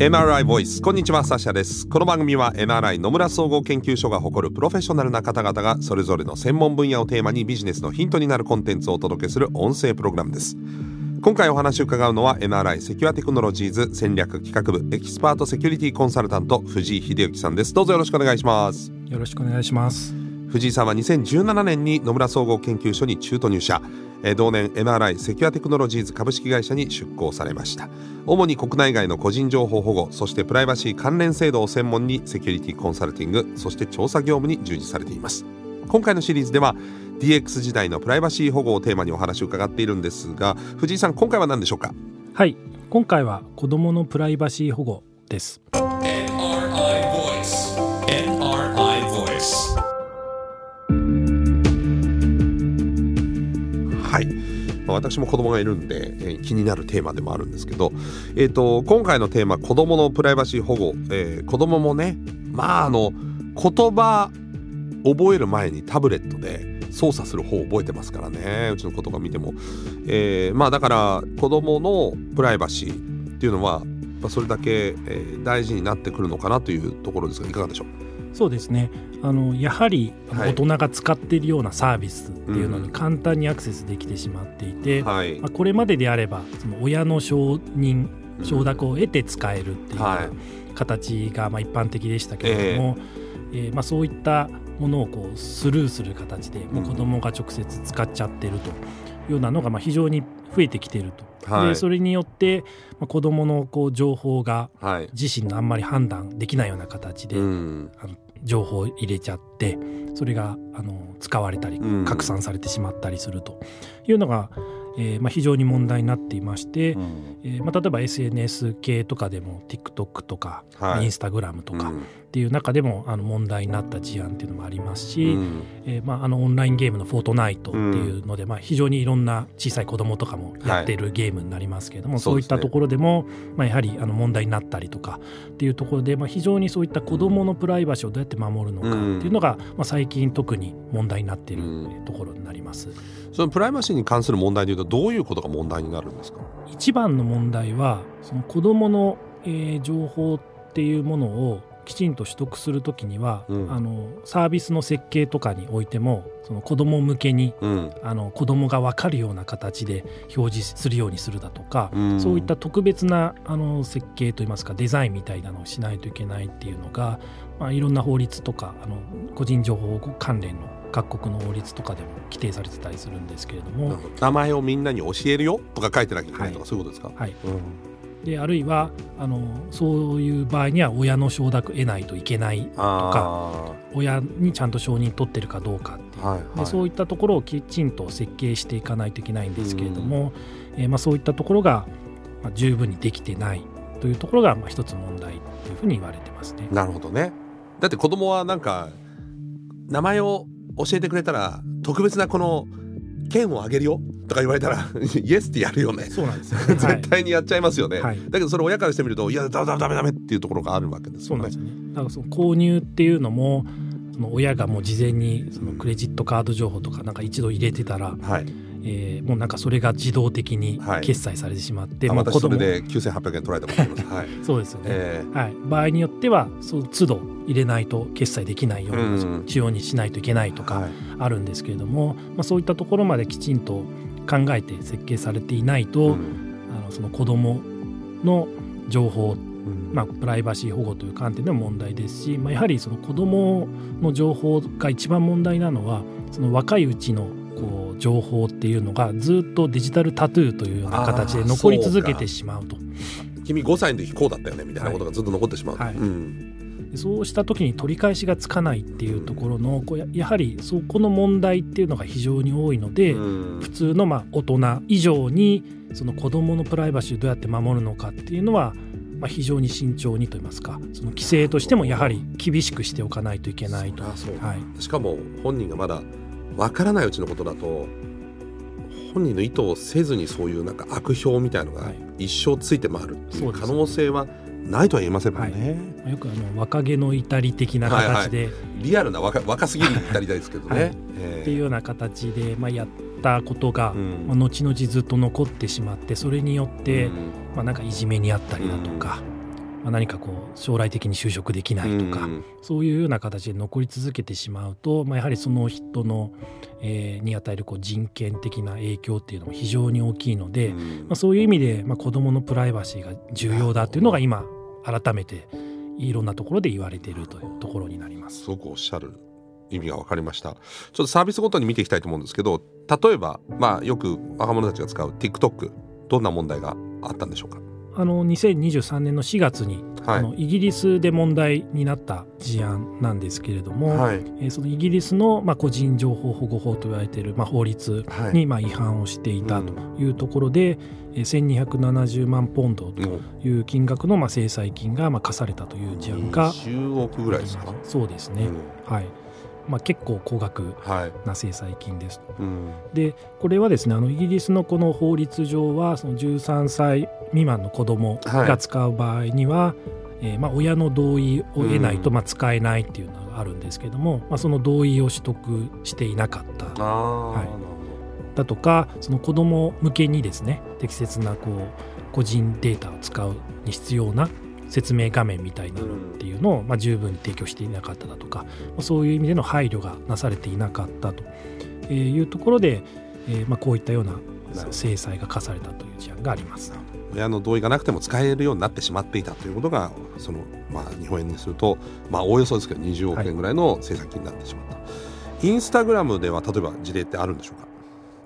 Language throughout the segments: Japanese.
NRI ボイスこんにちはサシャです。この番組は NRI 野村総合研究所が誇るプロフェッショナルな方々がそれぞれの専門分野をテーマにビジネスのヒントになるコンテンツをお届けする音声プログラムです。今回お話を伺うのは NRI セキュアテクノロジーズ戦略企画部エキスパートセキュリティコンサルタント藤井秀之さんです。どうぞよろしくお願いします。よろしくお願いします。藤井さんは2017年に野村総合研究所に中途入社。同年 NRI セキュアテクノロジーズ株式会社に出向されました。主に国内外の個人情報保護そしてプライバシー関連制度を専門にセキュリティコンサルティングそして調査業務に従事されています。今回のシリーズでは DX 時代のプライバシー保護をテーマにお話を伺っているんですが藤井さん今回は何でしょうか？はい。今回は子どものプライバシー保護です。私も子供がいるんで、えー、気になるテーマでもあるんですけど、えーと、今回のテーマ子供のプライバシー保護、えー、子供もねまああの言葉覚える前にタブレットで操作する方を覚えてますからね。うちの子とか見ても、えー、まあだから子供のプライバシーっていうのはそれだけ、えー、大事になってくるのかなというところですがいかがでしょう？そうですね。あのやはり大人が使っているようなサービスっていうのに簡単にアクセスできてしまっていて、はい、まあ、これまでであればその親の承認承諾を得て使えるっていう形がまあ一般的でしたけれども、えー、えー、まあ、そういったものをこうスルーする形でもう子どもが直接使っちゃってるというようなのがまあ非常に増えてきていると。はい、でそれによって、まあ、子どものこう情報が自身のあんまり判断できないような形で、はい、あの情報を入れちゃってそれがあの使われたり拡散されてしまったりすると。いうのが、えーまあ、非常に問題になっていまして、うん、えー、まあ、例えば SNS 系とかでも TikTok とか、はい、Instagram とかっていう中でもあの問題になった事案っていうのもありますし、うん、えー、まあ、あのオンラインゲームの「フォートナイト」っていうので、うん、まあ、非常にいろんな小さい子どもとかもやっているゲームになりますけれども、はい、そういったところでも、まあ、やはりあの問題になったりとかっていうところで、まあ、非常にそういった子どものプライバシーをどうやって守るのかっていうのが、まあ、最近特に問題になっているところになります。そのプライバシーに関する問題でいうとどういうことが問題になるんですか？一番の問題はその子どもの、えー、情報っていうものをきちんと取得するときには、うん、あのサービスの設計とかにおいてもその子ども向けに、うん、あの子どもが分かるような形で表示するようにするだとか、うん、そういった特別なあの設計といいますかデザインみたいなのをしないといけないっていうのが、まあ、いろんな法律とかあの個人情報関連の各国の法律とかでも規定されてたりするんですけれども。名前をみんなに教えるよとか書いてなきゃいけないとか、はい、そういうことですか、はい、うんであるいはあのそういう場合には親の承諾得ないといけないとか親にちゃんと承認取ってるかどうかっていう、はいはい、でそういったところをきちんと設計していかないといけないんですけれども、えー、まあ、そういったところが、まあ、十分にできてないというところが、まあ、一つ問題というふうに言われてますね。なるほどね。だって子供はなんか名前を教えてくれたら特別なこの剣をあげるよとか言われたらイエスってやるよね。そうなんですよ、ね、絶対にやっちゃいますよね、はい、だけどそれ親からしてみるといやダメダメダメっていうところがあるわけですよね。そうなんですね。だからその購入っていうのもその親がもう事前にそのクレジットカード情報とかなんか一度入れてたら、はい。えー、もうなんかそれが自動的に決済されてしまって、はい、もうそれで9800円取られたことあります、はい、そうですよね、えー、はい、場合によってはその都度入れないと決済できないような仕様にしないといけないとかあるんですけれども、まあ、そういったところまできちんと考えて設計されていないと、うん、あのその子どもの情報、まあ、プライバシー保護という観点でも問題ですし、まあ、やはりその子どもの情報が一番問題なのはその若いうちのこう情報っていうのがずっとデジタルタトゥーというような形で残り続けてしまうと。君5歳の時こうだったよねみたいなことがずっと残ってしまう、はいはい。うんそうした時に取り返しがつかないっていうところのこうやはりそこの問題っていうのが非常に多いので、普通のまあ大人以上にその子どものプライバシーをどうやって守るのかっていうのはまあ、非常に慎重にといいますかその規制としてもやはり厳しくしておかないといけないと。はい、しかも本人がまだわからないうちのことだと本人の意図をせずにそういうなんか悪評みたいのが一生ついて回るっていう可能性はないとは言えませんもんね、はい、よくあの若気の至り的な形で、はいはい、リアルな若若すぎる至りですけどね、はい。えー、っていうような形で、まあ、やったことが、うん、まあ、後々ずっと残ってしまってそれによって、うん、まあ、なんかいじめにあったりだとか、まあ、何かこう将来的に就職できないとか、うん、そういうような形で残り続けてしまうと、まあ、やはりその人の、えー、に与えるこう人権的な影響っていうのも非常に大きいので、うん、まあ、そういう意味で、まあ、子どものプライバシーが重要だっていうのが今改めていろんなところで言われているというところになります。すごくおっしゃる意味が分かりましたちょっとサービスごとに見ていきたいと思うんですけど例えば、まあ、よく若者たちが使う TikTok どんな問題があったんでしょうか？あの2023年の4月に、はい、あのイギリスで問題になった事案なんですけれども、はい、えー、そのイギリスの、まあ、個人情報保護法と言われている、まあ、法律に、まあ、違反をしていたというところで、うん、1270万ポンドという金額の、まあ、制裁金が、まあ、課されたという事案が10億ぐらいですか？そうですね、うん、はいまあ、結構高額な制裁金です、はいうん、でこれはですねあのイギリスのこの法律上はその13歳未満の子供が使う場合には、はい、えー、まあ、親の同意を得ないとまあ使えないっていうのがあるんですけども、うん、まあ、その同意を取得していなかった。はい、だとかその子供向けにですね適切なこう個人データを使うに必要な説明画面みたいなのっていうのを、まあ、十分に提供していなかっただとか、まあ、そういう意味での配慮がなされていなかったというところで、えーまあ、こういったような制裁が課されたという事案があります。親の同意がなくても使えるようになってしまっていたということがその、まあ、日本円にすると、まあ、おおよそですけど20億円ぐらいの制裁金になってしまった、はい、インスタグラムでは例えば事例ってあるんでしょうか？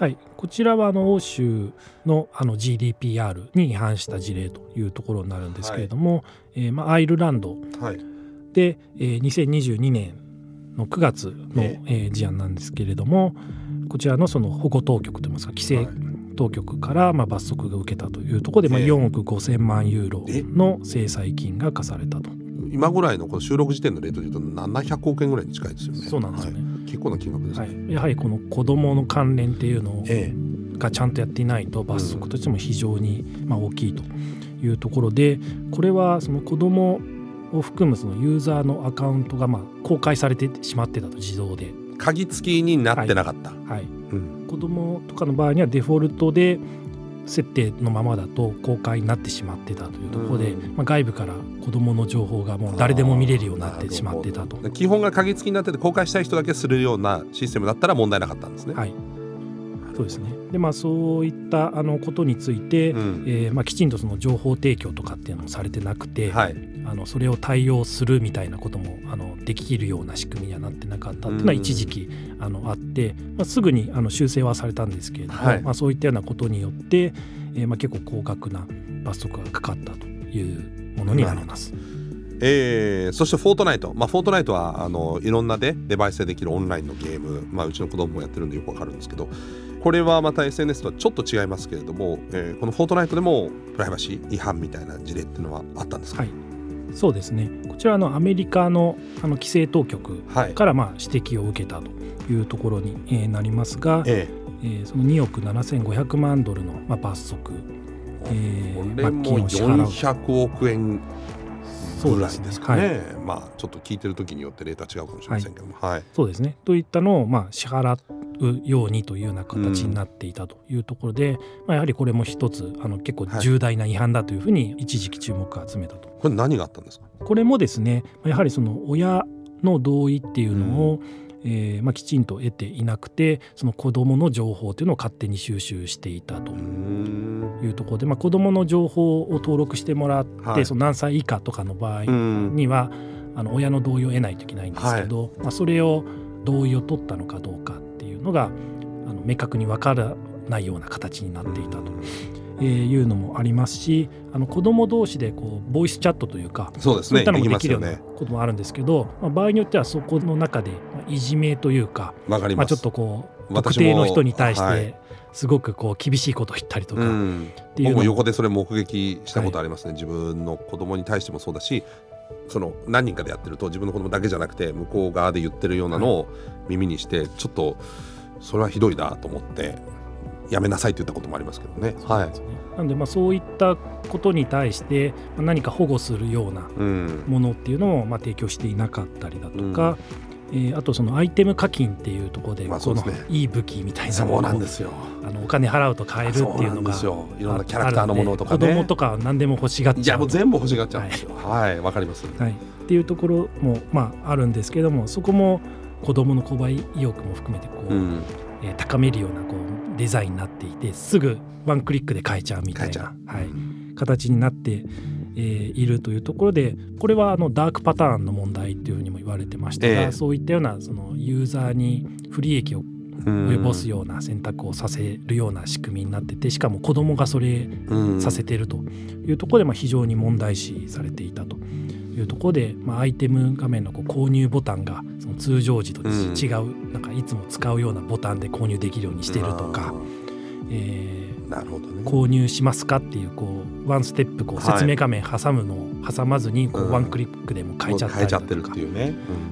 はい、こちらはあの欧州のあの GDPR に違反した事例というところになるんですけれども、はい、えー、まあ、アイルランド。で、はい、えー、2022年の9月の、えー、事案なんですけれどもこちらのその保護当局といいますか規制当局からまあ罰則が受けたというところで、まあ、4億5千万ユーロの制裁金が課されたと。今ぐらいのこの収録時点のレートでいうと700億円ぐらいに近いですよね。そうなんですよね、はい、結構な金額です。ね、はい、やはりこの子どもの関連っていうのがちゃんとやっていないと罰則としても非常にまあ大きいというところでこれはその子どもを含むそのユーザーのアカウントがまあ公開されてしまってたと自動で。鍵付きになってなかった。はい、はい。うん、子供とかの場合にはデフォルトで設定のままだと公開になってしまってたというところで、まあ、外部から子どもの情報がもう誰でも見れるようになってしまってたと。基本が鍵付きになってて公開したい人だけするようなシステムだったら問題なかったんですね。はいそうですね。でまあ、そういったあのことについて、うん、えー、まあ、きちんとその情報提供とかっていうのもされてなくて、はい、あのそれを対応するみたいなこともあのできるような仕組みにはなってなかったっていうのは一時期あのあって、まあ、すぐにあの修正はされたんですけれども、はい、まあ、そういったようなことによって、えー、まあ結構高額な罰則がかかったというものになります。えー、そしてフォートナイト、まあ、フォートナイトはあのいろんなでデバイスでできるオンラインのゲーム、まあ、うちの子供もやってるんでよくわかるんですけどこれはまた SNS とはちょっと違いますけれども、えー、このフォートナイトでもプライバシー違反みたいな事例っていうのはあったんですか、はい、そうですね。こちらのアメリカのあの規制当局からまあ指摘を受けたというところに、えなりますが、ええ。ー、その2億7500万ドルのまあ罰則、えー、これも400億円ぐらいですかね、ねはい、まあちょっと聞いてる時によってレーター違うかもしれませんけども、はい、はい、そうですね。といったのをまあ支払うようにというような形になっていたというところで、うん、まあ、やはりこれも一つあの結構重大な違反だというふうに一時期注目を集めたと。これ何があったんですか？これもですねやはりその親の同意っていうのを、うんえーまあ、きちんと得ていなくてその子どもの情報というのを勝手に収集していたと。いうところで、まあ、子どもの情報を登録してもらって、はい、その何歳以下とかの場合にはあの親の同意を得ないといけないんですけど、はい、まあ、それを同意を取ったのかどうかっていうのがあの明確に分からないような形になっていたと。えー、いうのもありますしあの子ども同士でこうボイスチャットというかそうですねいったのもできるようなこともあるんですけど、まあ、場合によってはそこの中でいじめというかまあ、ちょっとこう特定の人に対してすごくこう厳しいことを言ったりとかっていう僕も横でそれ目撃したことありますね、はい、自分の子供に対してもそうだしその何人かでやってると自分の子供だけじゃなくて向こう側で言ってるようなのを耳にして、ちょっとそれはひどいなと思ってやめなさいと言ったこともありますけどね。はい、なんでまあそういったことに対して何か保護するようなものっていうのをまあ提供していなかったりだとか、えー、あとそのアイテム課金っていうところで、このいい武器みたいなものをあのお金払うと買えるっていうのがいろんなキャラクターのものとか、ね、子供とか何でも欲しがっちゃう。いやもう全部欲しがっちゃうんですよ。はい。わ、はい、かります、はい、っていうところもまああるんですけどもそこも子供の購買意欲も含めてこう、うん、えー、高めるようなこうデザインになっていてすぐワンクリックで買えちゃうみたいな、はい、形になってえー、いるというところでこれはあのダークパターンの問題というふうにも言われてましたが、えー、そういったようなそのユーザーに不利益を及ぼすような選択をさせるような仕組みになっててしかも子供がそれさせてるというところでまあ非常に問題視されていたというところで、まあ、アイテム画面のこう購入ボタンがその通常時と違う、なんかいつも使うようなボタンで購入できるようにしてるとか。えーなるほどね、購入しますかっていうこうワンステップこう説明画面挟むのを挟まずにこうワンクリックでも変えちゃったりとか、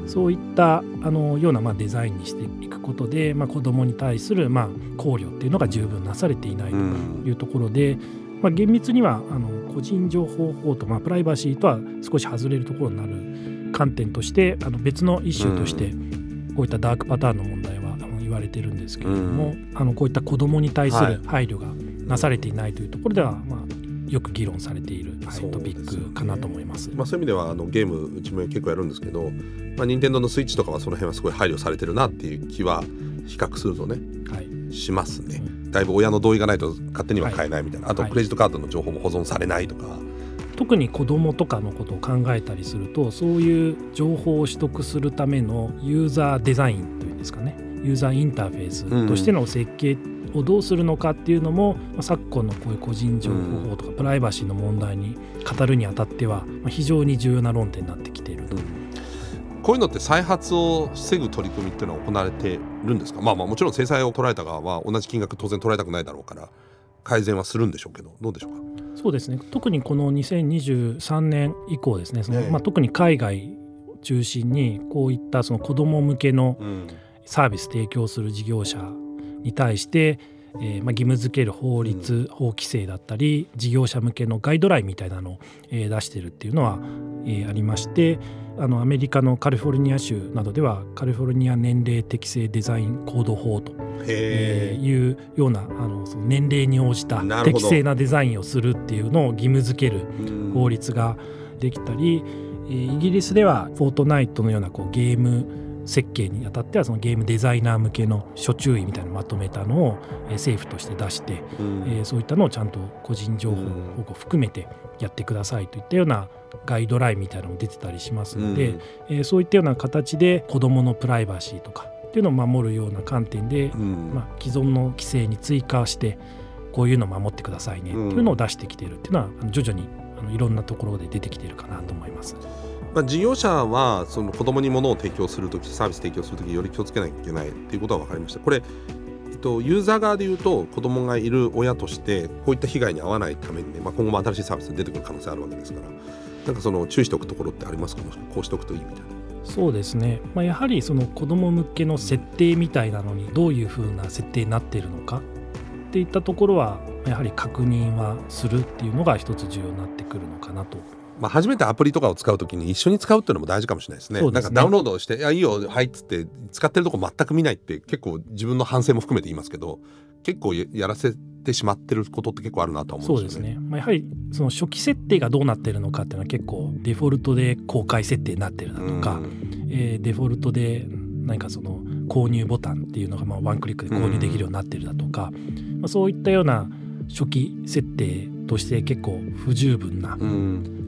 そういったあのようなまあデザインにしていくことで、まあ、子どもに対するまあ考慮っていうのが十分なされていないというところで、うん、まあ、厳密にはあの個人情報法とまあプライバシーとは少し外れるところになる観点としてあの別のイシューとしてこういったダークパターンの問題は言われてるんですけれども、うん、あのこういった子どもに対する配慮がなされていないというところでは、まあ、よく議論されている、はい、トピックかなと思います。まあ、そういう意味ではあのゲームうちも結構やるんですけど、まあ、任天堂のスイッチとかはその辺はすごい配慮されてるなっていう気は比較するとね、はい、しますね。だいぶ親の同意がないと勝手には買えないみたいな、はい、あとクレジットカードの情報も保存されないとか。特に子どもとかのことを考えたりするとそういう情報を取得するためのユーザーデザインというんですかねユーザーインターフェースとしての設計をどうするのかっていうのも、まあ、昨今のこういう個人情報法とかプライバシーの問題に語るにあたっては、まあ、非常に重要な論点になってき。こういうのって再発を防ぐ取り組みっていうのは行われてるんですか？まあまあもちろん制裁を取られた側は同じ金額当然取られたくないだろうから改善はするんでしょうけどどうでしょうか？そうですね。特にこの2023年以降ですね。その、まあ、特に海外中心にこういったその子ども向けのサービス提供する事業者に対して、えーまあ、義務付ける法律、法規制だったり事業者向けのガイドラインみたいなのを、えー、出してるっていうのは、えー、ありましてあのアメリカのカリフォルニア州などではカリフォルニア年齢適正デザインコード法と、えー、いうようなあのその年齢に応じた適正なデザインをするっていうのを義務付ける法律ができたり、えー、イギリスではフォートナイトのようなこうゲーム設計にあたってはそのゲームデザイナー向けの諸注意みたいなのをまとめたのを、え政府として出して、うん、えー、そういったのをちゃんと個人情報保護含めてやってくださいといったようなガイドラインみたいなのも出てたりしますので、うん、えー、そういったような形で子どものプライバシーとかっていうのを守るような観点で、うん、まあ、既存の規制に追加してこういうのを守ってくださいねっていうのを出してきているっていうのは徐々にあのいろんなところで出てきているかなと思います。まあ、事業者はその子供に物を提供するときサービス提供するときより気をつけなきゃいけないっていうことは分かりました。これ、と、ユーザー側でいうと子供がいる親としてこういった被害に遭わないためにね、まあ、今後も新しいサービスが出てくる可能性あるわけですからなんかその注意しておくところってあります？かもしこうしておくといいみたいな。そうですね、まあ、やはりその子ども向けの設定みたいなのにどういうふうな設定になっているのかっていったところはやはり確認はするっていうのが一つ重要になってくるのかなとまあ、初めてアプリとかを使うときに一緒に使うっていうのも大事かもしれないですね。すねなんかダウンロードして「いやいいよはい」っつって使ってるとこ全く見ないって結構自分の反省も含めて言いますけど結構やらせてしまってることって結構あるなと思うんですよね。そうですね。まあ、やはりその初期設定がどうなってるのかっていうのは結構デフォルトで公開設定になってるだとか、えー、デフォルトで何かその購入ボタンっていうのがまあワンクリックで購入できるようになってるだとか、まあ、そういったような初期設定として結構不十分な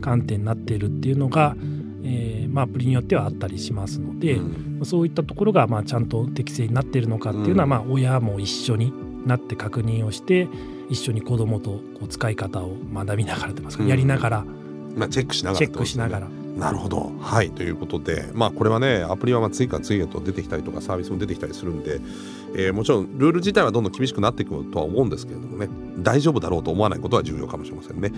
観点になっているっていうのが、えーまあ、アプリによってはあったりしますので、うん、そういったところがまあちゃんと適正になっているのかっていうのは、まあ親も一緒になって確認をして一緒に子どもとこう使い方を学びながらといいますか、やりながら、まあ、チェックしながら、チェックしながら。なるほど。はい。ということで、まあこれはね、アプリはまあ次から次へと出てきたりとか、サービスも出てきたりするんで、えー、もちろんルール自体はどんどん厳しくなっていくとは思うんですけれどもね、大丈夫だろうと思わないことは重要かもしれませんね。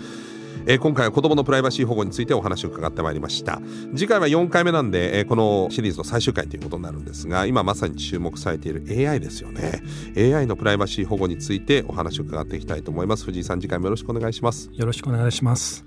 えー、今回は子どものプライバシー保護についてお話を伺ってまいりました次回は4回目なんで、えー、このシリーズの最終回ということになるんですが今まさに注目されている AI ですよね AI のプライバシー保護についてお話を伺っていきたいと思います藤井さん次回もよろしくお願いしますよろしくお願いします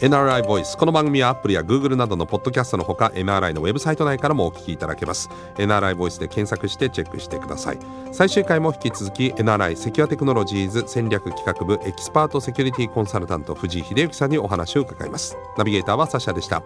NRI ボイスこの番組はアップルや Google などのポッドキャストのほか NRI のウェブサイト内からもお聞きいただけます。NRI ボイスで検索してチェックしてください。最終回も引き続き NRI セキュアテクノロジーズ戦略企画部エキスパートセキュリティコンサルタント藤井秀之さんにお話を伺います。ナビゲーターはサシャでした。